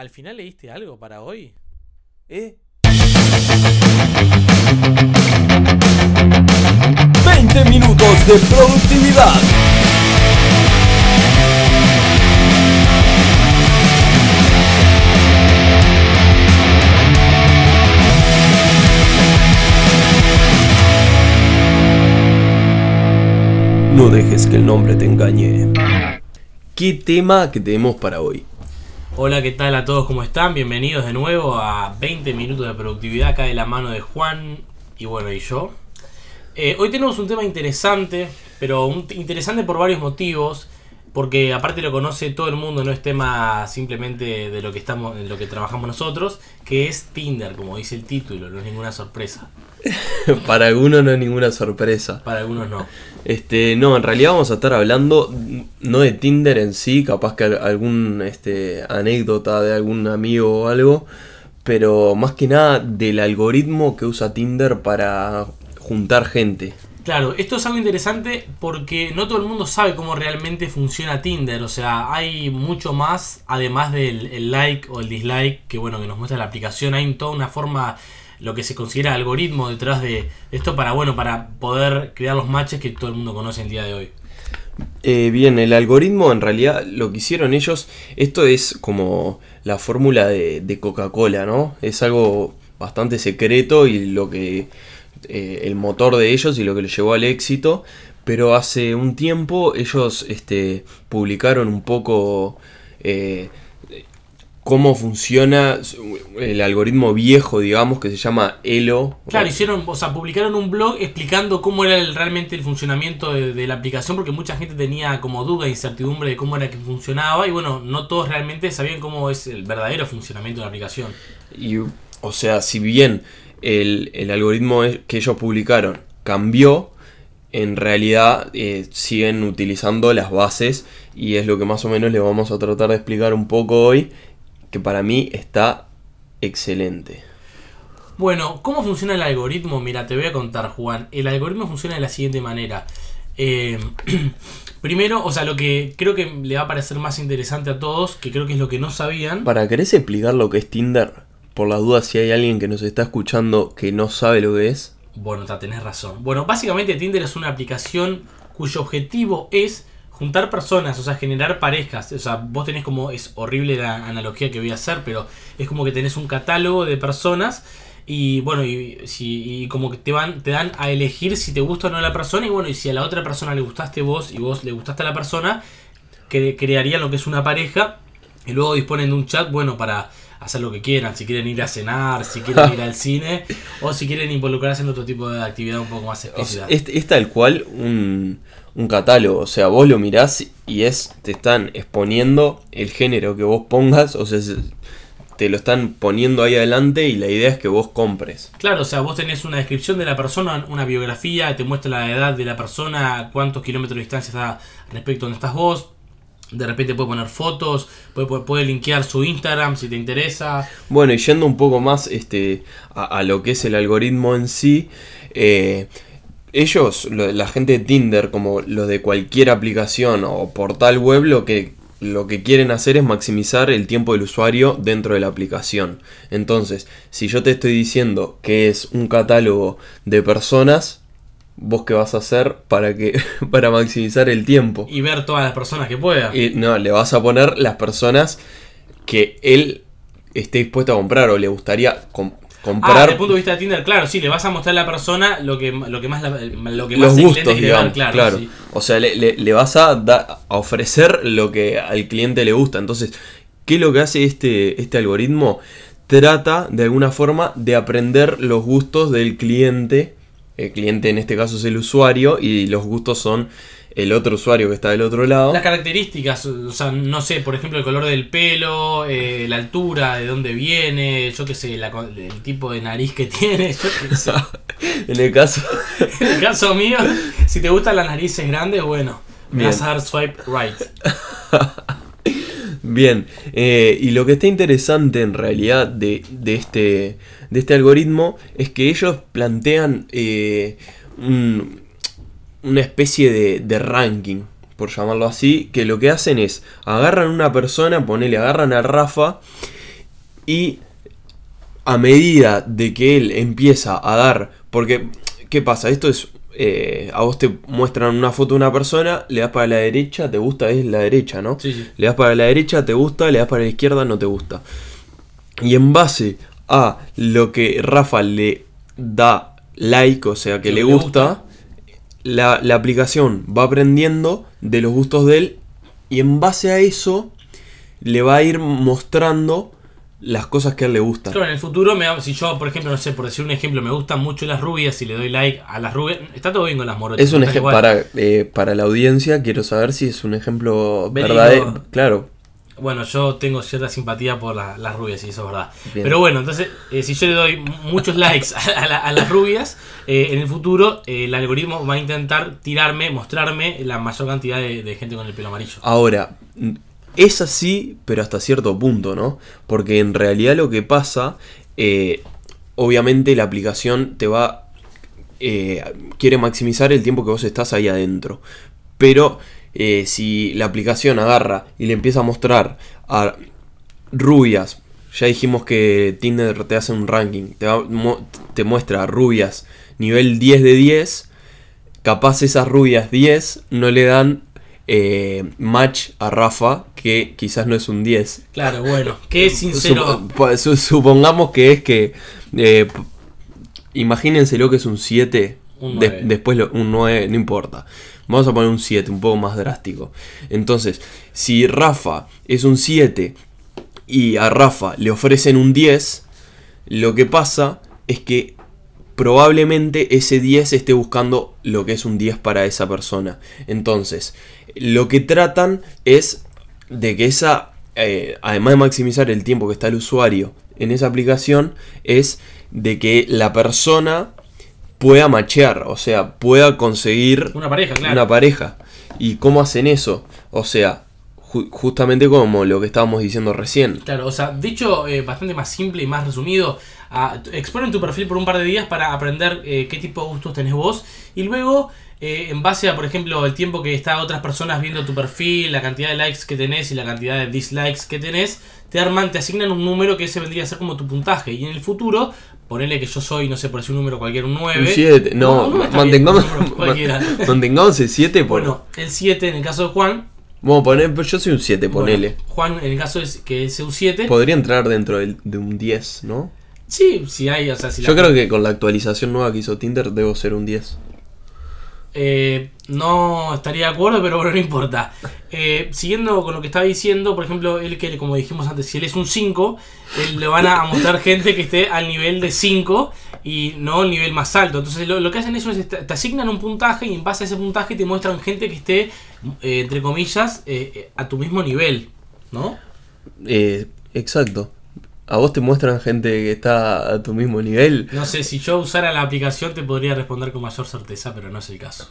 ¿Al final leíste algo para hoy? ¿Eh? 20 minutos de productividad. No dejes que el nombre te engañe. ¿Qué tema que tenemos para hoy? Hola, ¿qué tal a todos? ¿Cómo están? Bienvenidos de nuevo a 20 minutos de productividad acá de la mano de Juan y bueno, y yo. Eh, hoy tenemos un tema interesante, pero un- interesante por varios motivos, porque aparte lo conoce todo el mundo, no es tema simplemente de lo que estamos, de lo que trabajamos nosotros, que es Tinder, como dice el título, no es ninguna sorpresa. para algunos no es ninguna sorpresa. Para algunos no. Este, no, en realidad vamos a estar hablando no de Tinder en sí, capaz que al- algún este, anécdota de algún amigo o algo, pero más que nada del algoritmo que usa Tinder para juntar gente. Claro, esto es algo interesante porque no todo el mundo sabe cómo realmente funciona Tinder. O sea, hay mucho más, además del el like o el dislike, que bueno, que nos muestra la aplicación. Hay toda una forma, lo que se considera algoritmo detrás de esto para, bueno, para poder crear los matches que todo el mundo conoce el día de hoy. Eh, bien, el algoritmo en realidad lo que hicieron ellos, esto es como la fórmula de, de Coca-Cola, ¿no? Es algo bastante secreto y lo que eh, el motor de ellos y lo que les llevó al éxito. Pero hace un tiempo ellos este, publicaron un poco eh, cómo funciona el algoritmo viejo, digamos, que se llama Elo. Claro, hicieron, o sea, publicaron un blog explicando cómo era el- realmente el funcionamiento de, de la aplicación, porque mucha gente tenía como duda e incertidumbre de cómo era que funcionaba, y bueno, no todos realmente sabían cómo es el verdadero funcionamiento de la aplicación. Y, o sea, si bien el, el algoritmo que ellos publicaron cambió, en realidad eh, siguen utilizando las bases y es lo que más o menos les vamos a tratar de explicar un poco hoy, que para mí está excelente. Bueno, ¿cómo funciona el algoritmo? Mira, te voy a contar, Juan. El algoritmo funciona de la siguiente manera. Eh, primero, o sea, lo que creo que le va a parecer más interesante a todos, que creo que es lo que no sabían. ¿Para querés explicar lo que es Tinder? Por las dudas si hay alguien que nos está escuchando que no sabe lo que es. Bueno, ta, tenés razón. Bueno, básicamente Tinder es una aplicación cuyo objetivo es juntar personas, o sea, generar parejas. O sea, vos tenés como, es horrible la analogía que voy a hacer, pero es como que tenés un catálogo de personas y bueno, y, si, y como que te van, te dan a elegir si te gusta o no la persona y bueno, y si a la otra persona le gustaste vos y vos le gustaste a la persona, cre- crearían lo que es una pareja y luego disponen de un chat, bueno, para hacer lo que quieran, si quieren ir a cenar, si quieren ir al cine o si quieren involucrarse en otro tipo de actividad un poco más O sea, explícita. es, es tal cual un, un catálogo. O sea, vos lo mirás y es. te están exponiendo el género que vos pongas. O sea, se- te lo están poniendo ahí adelante y la idea es que vos compres. Claro, o sea, vos tenés una descripción de la persona, una biografía, te muestra la edad de la persona, cuántos kilómetros de distancia está respecto a donde estás vos. De repente puede poner fotos, puede, puede, puede linkear su Instagram si te interesa. Bueno, y yendo un poco más este, a, lo que es el algoritmo en sí, eh, ellos, lo- la gente de Tinder, como los de cualquier aplicación o portal web, que, lo que quieren hacer es maximizar el tiempo del usuario dentro de la aplicación. Entonces, si yo te estoy diciendo que es un catálogo de personas, ¿vos qué vas a hacer para, que, para maximizar el tiempo? Y ver todas las personas que pueda. Y no, le vas a poner las personas que él esté dispuesto a comprar o le gustaría com- Ah, comprar desde el punto de vista de Tinder, claro, sí, le vas a mostrar a la persona lo que, lo que más, la- lo que los gustos, digamos. claro. Claro. sí. O sea, le, le- le vas a, da- a ofrecer lo que al cliente le gusta. Entonces, ¿qué es lo que hace este, este algoritmo? Trata de alguna forma de aprender los gustos del cliente. El cliente en este caso es el usuario y los gustos son el otro usuario que está del otro lado. Las características, o sea, no sé, por ejemplo, el color del pelo, eh, la altura, de dónde viene, yo qué sé, la el tipo de nariz que tiene, yo qué sé. en el caso... En el caso mío, si te gustan las narices grandes, bueno, me Bien. vas a dar swipe right. Bien, eh, y lo que está interesante en realidad de, de este, de este algoritmo es que ellos plantean eh, un- una especie de, de ranking, por llamarlo así, que lo que hacen es agarran una persona, ponele, agarran a Rafa Y a medida de que él empieza a dar, porque, ¿qué pasa? Esto es, eh, a vos te muestran una foto de una persona, le das para la derecha, te gusta, es la derecha, ¿no? Sí, sí. Le das para la derecha, te gusta, le das para la izquierda, no te gusta. Y en base a lo que Rafa le da like, o sea, que le le gusta, la, la aplicación va aprendiendo de los gustos de él y en base a eso le va a ir mostrando las cosas que a él le gustan. Claro, en el futuro, me, si yo, por ejemplo, no sé, por decir un ejemplo, me gustan mucho las rubias y le doy like a las rubias, está todo bien con las morochas. Es un ejemplo para, eh, para la audiencia, quiero saber si es un ejemplo verdadero. Claro, Bueno, yo tengo cierta simpatía por la- las rubias, y eso es verdad. Bien. Pero bueno, entonces, eh, si yo le doy muchos likes a, la- a las rubias, eh, en el futuro el algoritmo va a intentar tirarme, mostrarme la mayor cantidad de, de gente con el pelo amarillo. Ahora, es así, pero hasta cierto punto, ¿no? Porque en realidad lo que pasa, eh, obviamente la aplicación te va... eh, quiere maximizar el tiempo que vos estás ahí adentro. Pero eh, si la aplicación agarra y le empieza a mostrar a rubias, ya dijimos que Tinder te hace un ranking, te, te muestra rubias nivel 10 de 10, capaz esas rubias 10 no le dan eh, match a Rafa, que quizás no es un 10. Claro, bueno, que es sincero. Sup- su- supongamos que es que... eh, imagínense lo que es un 7, Un de- después lo- un 9, no importa. Vamos a poner un 7, un poco más drástico. Entonces, si Rafa es un 7 y a Rafa le ofrecen un 10, lo que pasa es que probablemente ese 10 esté buscando lo que es un 10 para esa persona. Entonces, lo que tratan es de que esa, eh, además de maximizar el tiempo que está el usuario en esa aplicación, es de que la persona pueda machear, o sea, pueda conseguir Una pareja, claro. una pareja. ¿Y cómo hacen eso? O sea, ju- justamente como lo que estábamos diciendo recién. Claro, o sea, dicho eh, bastante más simple y más resumido, a, exponen tu perfil por un par de días para aprender eh, qué tipo de gustos tenés vos y luego, eh, en base a, por ejemplo, el tiempo que está otras personas viendo tu perfil, la cantidad de likes que tenés y la cantidad de dislikes que tenés, te arman, te asignan un número que ese vendría a ser como tu puntaje y en el futuro, ponele que yo soy, no sé, por decir un número cualquier, un 9. Un 7, no, bien, mantengamos, cualquiera. mantengamos el 7 por... Bueno, el 7 en el caso de Juan, a poner, pues yo soy un 7, ponele. bueno, Juan en el caso de que sea un 7, Podría entrar dentro del- de, un 10, ¿no? sí, si hay, o sea, si Yo la- creo que con la actualización nueva que hizo Tinder debo ser un 10. Eh, no estaría de acuerdo, pero bueno, no importa. Eh, siguiendo con lo que estaba diciendo, por ejemplo, él que, como dijimos antes, si él es un 5, él le van a mostrar gente que esté al nivel de 5 y no el nivel más alto. Entonces, lo, lo que hacen ellos es te, te asignan un puntaje y en base a ese puntaje te muestran gente que esté, eh, entre comillas, eh, eh, a tu mismo nivel, ¿no? Eh, exacto. ¿A vos te muestran gente que está a tu mismo nivel? No sé, si yo usara la aplicación te podría responder con mayor certeza, pero no es el caso.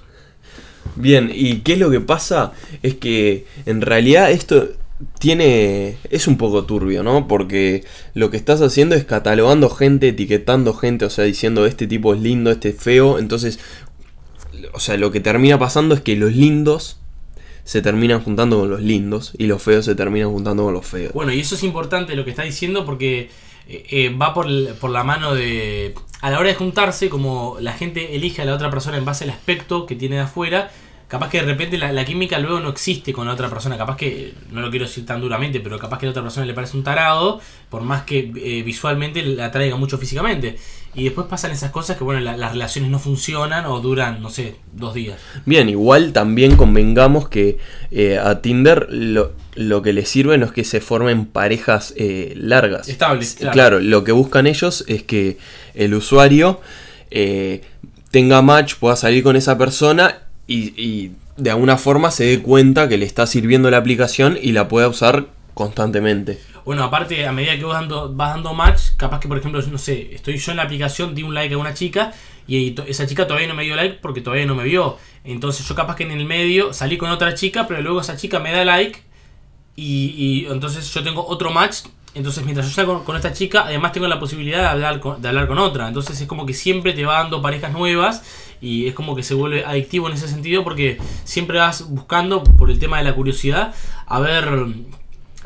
Bien, ¿y qué es lo que pasa? Es que en realidad esto tiene... es un poco turbio, ¿no? Porque lo que estás haciendo es catalogando gente, etiquetando gente, o sea, diciendo este tipo es lindo, este es feo. Entonces, o sea, lo que termina pasando es que los lindos se terminan juntando con los lindos y los feos se terminan juntando con los feos. Bueno, y eso es importante lo que está diciendo porque eh, eh, va por, por la mano de... A la hora de juntarse, como la gente elige a la otra persona en base al aspecto que tiene de afuera, capaz que de repente la, la química luego no existe con la otra persona. Capaz que, no lo quiero decir tan duramente, pero capaz que a la otra persona le parece un tarado, por más que eh, visualmente la atraiga mucho físicamente. Y después pasan esas cosas que, bueno, la- las relaciones no funcionan o duran, no sé, dos días. Bien, igual también convengamos que eh, a Tinder lo, lo que le sirve no es que se formen parejas eh, largas. Estables, claro. claro. lo que buscan ellos es que el usuario eh, tenga match, pueda salir con esa persona y, y de alguna forma se dé cuenta que le está sirviendo la aplicación y la pueda usar constantemente. Bueno, aparte, a medida que vas dando, vas dando match, capaz que, por ejemplo, no sé, estoy yo en la aplicación, di un like a una chica y esa chica todavía no me dio like porque todavía no me vio. Entonces yo capaz que en el medio salí con otra chica, pero luego esa chica me da like y, entonces yo tengo otro match. Entonces mientras yo salgo con, esta chica, además tengo la posibilidad de hablar, de hablar con otra. Entonces es como que siempre te va dando parejas nuevas y es como que se vuelve adictivo en ese sentido porque siempre vas buscando, por el tema de la curiosidad, a ver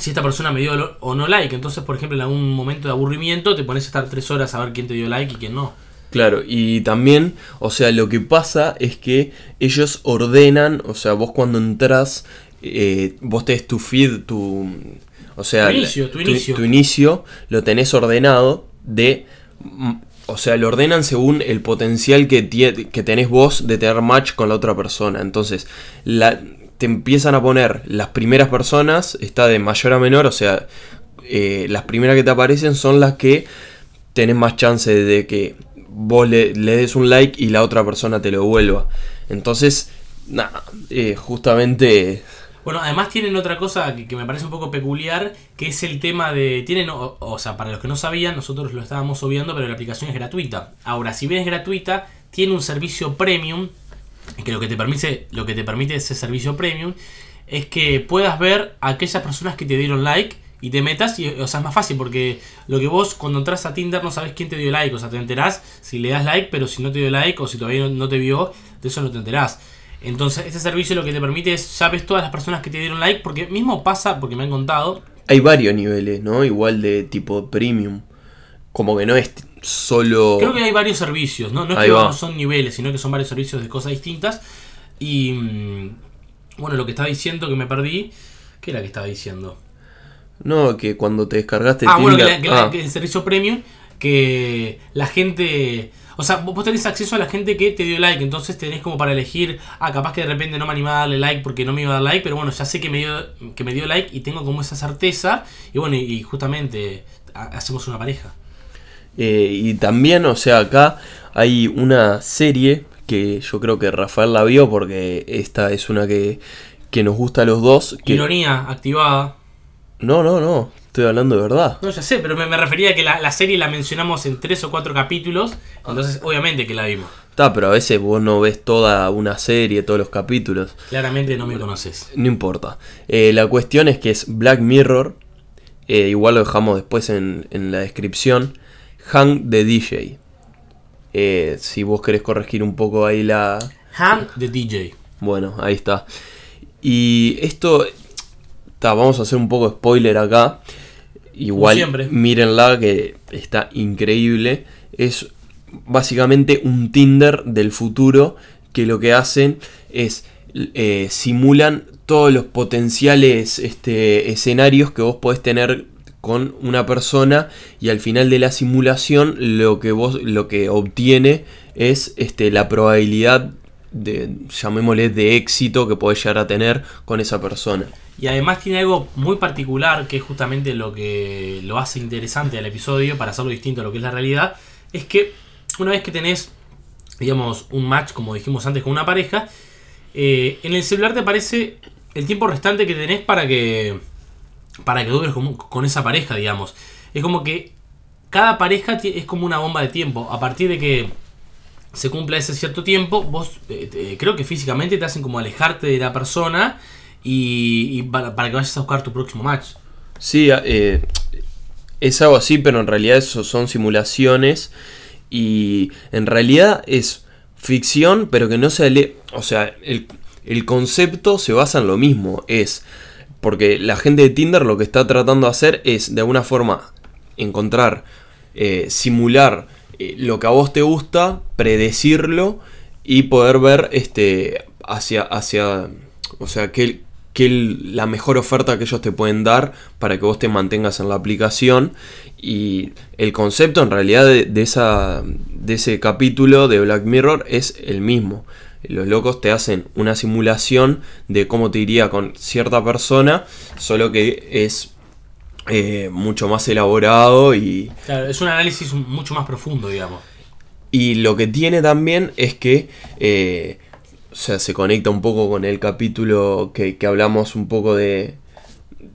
si esta persona me dio o no like. Entonces, por ejemplo, en algún momento de aburrimiento te pones a estar tres horas a ver quién te dio like y quién no. Claro, y también, o sea, lo que pasa es que ellos ordenan, o sea, vos cuando entras, eh, vos tenés tu feed, tu... O sea, Tu inicio, tu inicio. tu inicio lo tenés ordenado de... mm, O sea, lo ordenan según el potencial que, que tenés vos de tener match con la otra persona. Entonces, la, te empiezan a poner las primeras personas, está de mayor a menor, o sea, eh, las primeras que te aparecen son las que tenés más chance de que vos le, des un like y la otra persona te lo devuelva. Entonces, nada, eh, justamente... Bueno, además tienen otra cosa que, que me parece un poco peculiar, que es el tema de... Tienen, o, o sea, para los que no sabían, nosotros lo estábamos obviando, pero la aplicación es gratuita. Ahora, si bien es gratuita, tiene un servicio premium, que lo que te permite, lo que te permite ese servicio premium, es que puedas ver a aquellas personas que te dieron like y te metas, y, o sea, es más fácil, porque lo que vos cuando entras a Tinder no sabes quién te dio like, o sea, te enterás si le das like, pero si no te dio like o si todavía no, te vio, de eso no te enterás. Entonces, este servicio lo que te permite es, ya ves todas las personas que te dieron like, porque mismo pasa, porque me han contado, Hay varios niveles, ¿no? Igual de tipo premium. Como que no es solo... creo que hay varios servicios, ¿no? No es Ahí que va. no son niveles, sino que son varios servicios de cosas distintas. Y, mm, bueno, lo que estaba diciendo que me perdí, ¿qué era que estaba diciendo? No, que cuando te descargaste Ah, bueno, que, Tinder- la- que la- ah, que el servicio premium, que la gente. O sea, vos tenés acceso a la gente que te dio like, entonces tenés como para elegir, ah, capaz que de repente no me animaba a darle like porque no me iba a dar like, pero bueno, ya sé que me dio, que me dio like y tengo como esa certeza, y bueno, y, y justamente ha- hacemos una pareja. Eh, y también, o sea, acá hay una serie que yo creo que Rafael la vio porque esta es una que, que nos gusta a los dos. Que... Ironía activada. No, no, no, estoy hablando de verdad. No, ya sé, pero me, me refería a que la, la serie la mencionamos en tres o cuatro capítulos, entonces obviamente que la vimos. Está, pero a veces vos no ves toda una serie, todos los capítulos. Claramente no me conoces. No importa. Eh, la cuestión es que es Black Mirror. eh, igual lo dejamos después en, en la descripción. Hang the DJ. Eh, si vos querés corregir un poco ahí la... Han de DJ. Bueno, ahí está. Y esto... ta, vamos a hacer un poco de spoiler acá. Igual, mírenla que está increíble. Es básicamente un Tinder del futuro que lo que hacen es eh, simulan todos los potenciales este, escenarios que vos podés tener con una persona y al final de la simulación lo que vos lo que obtiene es este, la probabilidad de llamémosle de éxito que podés llegar a tener con esa persona. Y además tiene algo muy particular que es justamente lo que lo hace interesante al episodio para hacerlo distinto a lo que es la realidad. Es que una vez que tenés, digamos, un match, como dijimos antes, con una pareja, eh, en el celular te aparece el tiempo restante que tenés para que para que dures con, con esa pareja, digamos. Es como que cada pareja es como una bomba de tiempo. A partir de que se cumpla ese cierto tiempo, vos eh, creo que físicamente te hacen como alejarte de la persona y, para que vayas a buscar tu próximo match. Sí, eh, es algo así, pero en realidad eso son simulaciones y en realidad es ficción, pero que no se ale... O sea, el, el concepto se basa en lo mismo, es porque la gente de Tinder lo que está tratando de hacer es de alguna forma encontrar, eh, simular eh, lo que a vos te gusta, predecirlo y poder ver este hacia hacia o sea que, la mejor oferta que ellos te pueden dar para que vos te mantengas en la aplicación. Y el concepto en realidad de esa de ese capítulo de Black Mirror es el mismo los locos te hacen una simulación de cómo te iría con cierta persona solo que es eh, mucho más elaborado y Claro, es un análisis mucho más profundo, digamos. y lo que tiene también es que, eh, o sea, se conecta un poco con el capítulo que, que hablamos un poco de,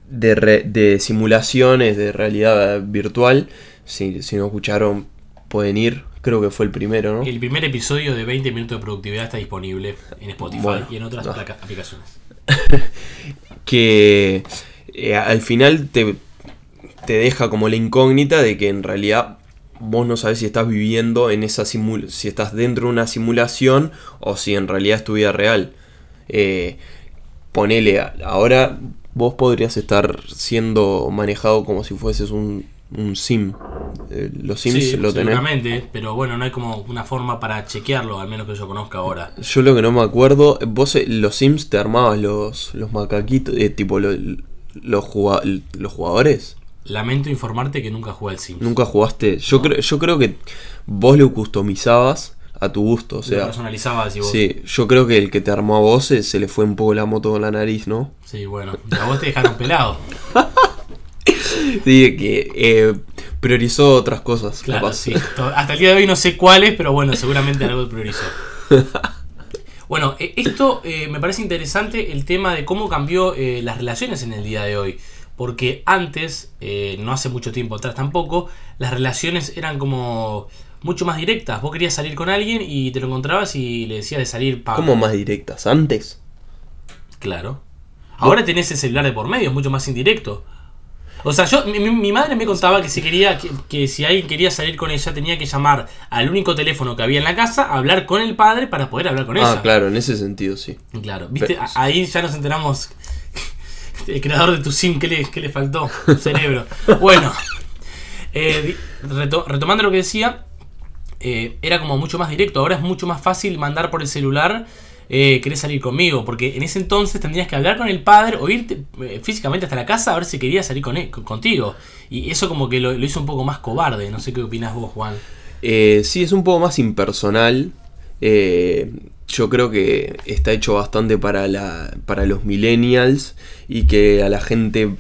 de, re- de simulaciones, de realidad virtual. Si, si no escucharon, pueden ir. Creo que fue el primero, ¿no? El primer episodio de 20 minutos de productividad está disponible en Spotify Bueno, y en otras aplicaciones. que eh, al final te, te deja como la incógnita de que en realidad vos no sabes si estás viviendo en esa simul si estás dentro de una simulación o si en realidad es tu vida real. Eh, ponele, ahora vos podrías estar siendo manejado como si fueses un, un sim. Eh, los sims Sí, lo tenés. seguramente, pero bueno, no hay como una forma para chequearlo, al menos que yo conozca ahora. Yo lo que no me acuerdo, vos eh, los sims te armabas los, los macaquitos, eh, tipo lo- los, juga- los jugadores. Lamento informarte que nunca jugué al Sims. Nunca jugaste. Yo, creo, yo creo que vos lo customizabas a tu gusto. O Lo sea, personalizaba así vos. sí, yo creo que el que te armó a vos eh, se le fue un poco la moto con la nariz, ¿no? Sí, bueno. Y a vos te dejaron pelado. Dije que eh, priorizó otras cosas. Claro, capaz. sí. Hasta el día de hoy no sé cuáles, pero bueno, seguramente algo priorizó. Bueno, eh, esto eh, me parece interesante el tema de cómo cambió eh, las relaciones en el día de hoy. Porque antes, eh, no hace mucho tiempo atrás tampoco, las relaciones eran como mucho más directas. Vos querías salir con alguien y te lo encontrabas y le decías de salir para... ¿Cómo más directas? ¿Antes? Claro. Ahora tenés el celular de por medio, es mucho más indirecto. O sea, yo, mi, mi- madre me contaba que si quería, que, que si alguien quería salir con ella, tenía que llamar al único teléfono que había en la casa, hablar con el padre para poder hablar con Ah, ella. claro, en ese sentido sí. Claro, viste, Pero- ahí ya nos enteramos. El creador de tu sim, ¿qué le, qué le faltó? Cerebro. Bueno, eh, reto- retomando lo que decía, eh, era como mucho más directo. Ahora es mucho más fácil mandar por el celular. Eh, ¿Querés salir conmigo? Porque en ese entonces tendrías que hablar con el padre o irte eh, físicamente hasta la casa a ver si quería salir con él- con- contigo. Y eso como que lo, hizo un poco más cobarde. No sé qué opinas vos, Juan. Eh, sí, es un poco más impersonal. Eh, yo creo que está hecho bastante para, la, para los millennials y que a la gente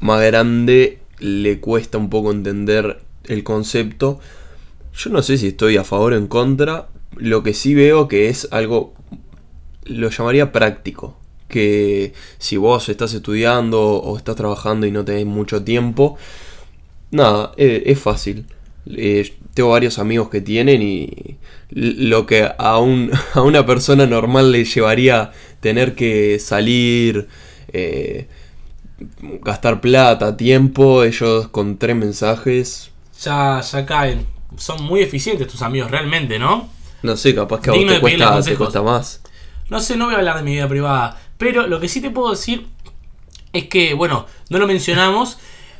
más grande le cuesta un poco entender el concepto. Yo no sé si estoy a favor o en contra. Lo que sí veo que es algo, lo llamaría práctico. Que si vos estás estudiando o estás trabajando y no tenés mucho tiempo, Nada, eh, es fácil. Eh, tengo varios amigos que tienen y lo que a, un, a una persona normal le llevaría tener que salir, eh, gastar plata, tiempo, ellos con tres mensajes, Ya, ya caen. Son muy eficientes tus amigos, realmente, ¿no? no sé, capaz que a vos te cuesta, te cuesta más. No sé, no voy a hablar de mi vida privada. Pero lo que sí te puedo decir es que, bueno, no lo mencionamos.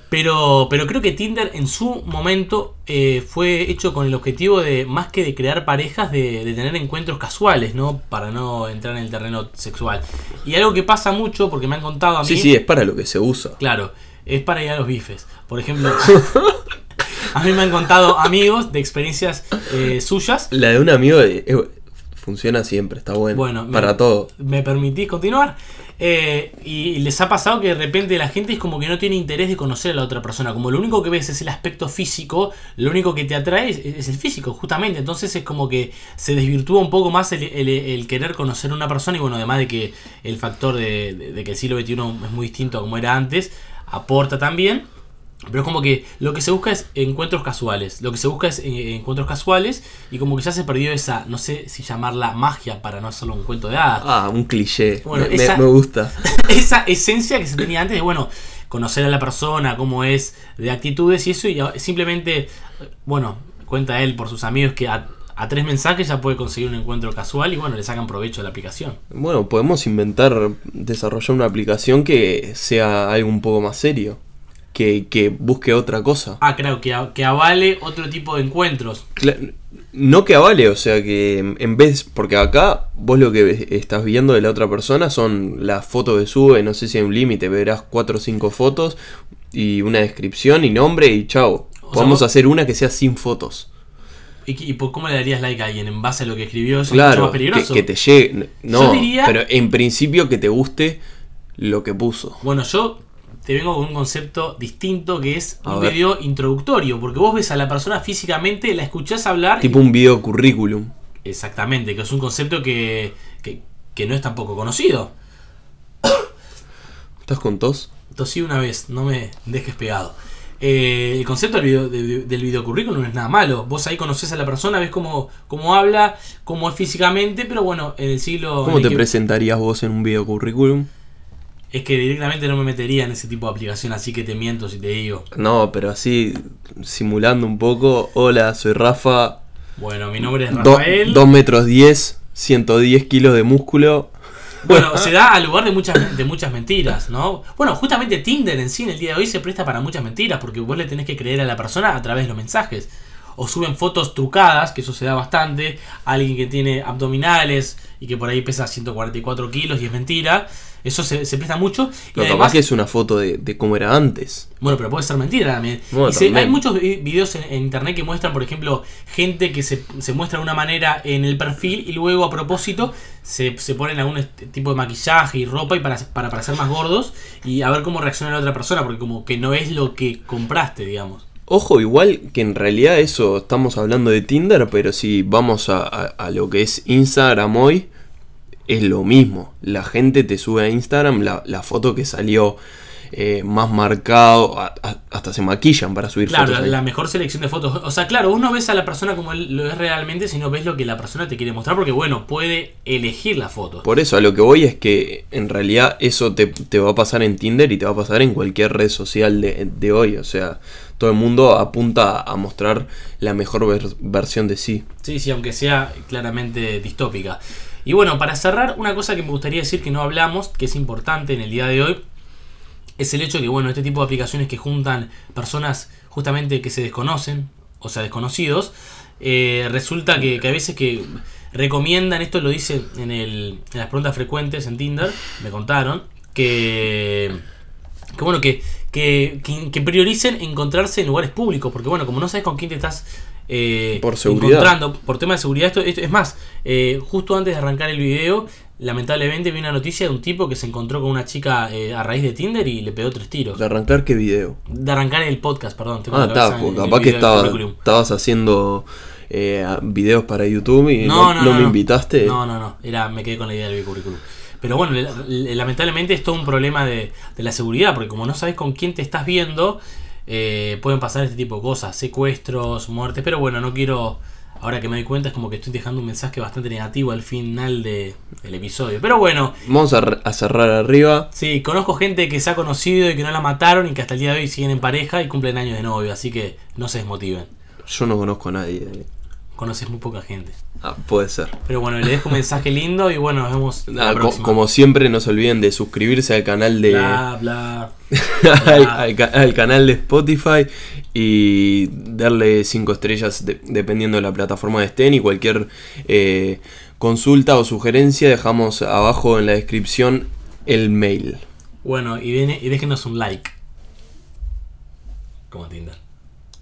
Pero, pero creo que Tinder en su momento eh, fue hecho con el objetivo de, más que de crear parejas, de, de tener encuentros casuales, ¿no? Para no entrar en el terreno sexual. Y algo que pasa mucho, porque me han contado a mí. Sí, sí, es para lo que se usa. Claro, es para ir a los bifes. Por ejemplo, a mí me han contado amigos de experiencias eh, suyas. La de un amigo eh, eh, funciona siempre, está bueno. Bueno, me- para todo. ¿Me permitís continuar? Eh, y les ha pasado que de repente la gente es como que no tiene interés de conocer a la otra persona. Como lo único que ves es el aspecto físico, lo único que te atrae es, es el físico, justamente. Entonces es como que se desvirtúa un poco más el, el- el querer conocer a una persona. Y bueno, además de que el factor de, de- de que el siglo XXI es muy distinto a como era antes, aporta también. Pero es como que lo que se busca es encuentros casuales. Lo que se busca es eh, encuentros casuales. Y como que ya se perdió esa, no sé si llamarla magia para no hacerlo un cuento de hadas. Ah, un cliché. Bueno, me, esa- me gusta. esa esencia que se tenía antes de, bueno, conocer a la persona, cómo es, de actitudes y eso, y simplemente, bueno, cuenta él por sus amigos que a, a tres mensajes ya puede conseguir un encuentro casual y bueno, le sacan provecho de la aplicación. Bueno, podemos inventar, desarrollar una aplicación que sea algo un poco más serio. Que, que busque otra cosa. Ah, claro, que, a- que avale otro tipo de encuentros. Cla- No que avale, o sea que en- vez, porque acá vos lo que estás viendo de la otra persona son las fotos que sube, no sé si hay un límite, verás cuatro o cinco fotos y una descripción y nombre y chao. Podemos vos- hacer una que sea sin fotos. ¿Y, por cómo le darías like a alguien? ¿En base a lo que escribió? Eso es mucho Claro, más que, peligroso. que te llegue. No, Yo diría- pero en principio que te guste lo que puso. Bueno, yo te vengo con un concepto distinto que es A un ver. video introductorio, porque vos ves a la persona físicamente, la escuchás hablar. y- Tipo un video currículum. Exactamente, que es un concepto que, que, que no es tampoco conocido. ¿Estás con tos? Tosí una vez, no me dejes pegado. Eh, el concepto del video, del, del videocurrículum no es nada malo. Vos ahí conoces a la persona, ves cómo, cómo habla, cómo es físicamente, pero bueno, en el siglo. ¿Cómo en el te que- presentarías vos en un video currículum? Es que directamente no me metería en ese tipo de aplicación, así que te miento si te digo. No, pero así, simulando un poco. Hola, soy Rafa. Bueno, mi nombre es Rafael. 2 metros 10, 110 kilos de músculo. Bueno, se da al lugar de muchas, de muchas mentiras, ¿no? Bueno, justamente Tinder en sí en el día de hoy se presta para muchas mentiras, porque vos le tenés que creer a la persona a través de los mensajes. O suben fotos trucadas, que eso se da bastante. Alguien que tiene abdominales y que por ahí pesa 144 kilos y es mentira. Eso se, se presta mucho. Y Pero además, capaz que es una foto de, de cómo era antes. bueno, pero puede ser mentira también. Bueno, Y se- también. hay muchos vi- videos en, en internet que muestran, por ejemplo, gente que se, se muestra de una manera en el perfil y luego a propósito se, se ponen algún est- tipo de maquillaje y ropa y para, para parecer más gordos y a ver cómo reacciona la otra persona, porque como que no es lo que compraste, digamos. Ojo, igual que en realidad eso estamos hablando de Tinder, pero si vamos a, a- a lo que es Instagram hoy, es lo mismo. La gente te sube a Instagram la, la foto que salió eh, más marcado, a- a- hasta se maquillan para subir Claro, fotos. la, ahí. la mejor selección de fotos. O sea, claro, vos no ves a la persona como él lo es realmente, sino ves lo que la persona te quiere mostrar, porque bueno, puede elegir la foto. Por eso a lo que voy es que en realidad eso te, te va a pasar en Tinder y te va a pasar en cualquier red social de, de hoy. O sea, todo el mundo apunta a mostrar la mejor ver- versión de sí. Sí, sí, aunque sea claramente distópica. Y bueno, para cerrar, una cosa que me gustaría decir que no hablamos, que es importante en el día de hoy, es el hecho que, bueno, este tipo de aplicaciones que juntan personas justamente que se desconocen, o sea, desconocidos, eh, resulta que, que a veces que recomiendan, esto lo dice en, el, en las preguntas frecuentes en Tinder, me contaron, que, que bueno, que, que- que prioricen encontrarse en lugares públicos, porque bueno, como no sabes con quién te estás eh, Por seguridad. encontrando, por tema de seguridad, esto, esto- es más, eh, justo antes de arrancar el video, lamentablemente vi una noticia de un tipo que se encontró con una chica eh, a raíz de Tinder y le pegó tres tiros. De arrancar qué video. De arrancar el podcast, perdón. tengo Ah, está, el capaz que estaba- estabas haciendo eh, videos para YouTube y No, no, no, no no, me invitaste. No, no, no. Era, me quedé con la idea del currículum. Pero bueno, lamentablemente es todo un problema de, de la seguridad, porque como no sabes con quién te estás viendo, eh, pueden pasar este tipo de cosas, secuestros, muertes. Pero bueno, no quiero. Ahora que me doy cuenta, es como que estoy dejando un mensaje bastante negativo al final de- del episodio. Pero bueno, Vamos a, a cerrar arriba. sí, conozco gente que se ha conocido y que no la mataron y que hasta el día de hoy siguen en pareja y cumplen años de novio, así que no se desmotiven. Yo no conozco a nadie. Conoces muy poca gente. Ah, puede ser. Pero bueno, le dejo un mensaje lindo y bueno, nos vemos la Ah, co- como siempre, no se olviden de suscribirse al canal de. Bla, bla. al, al ca- al canal de Spotify y darle 5 estrellas de- dependiendo de la plataforma que estén y cualquier eh, consulta o sugerencia dejamos abajo en la descripción el mail. Bueno, y, y déjenos un like. Como Tinder.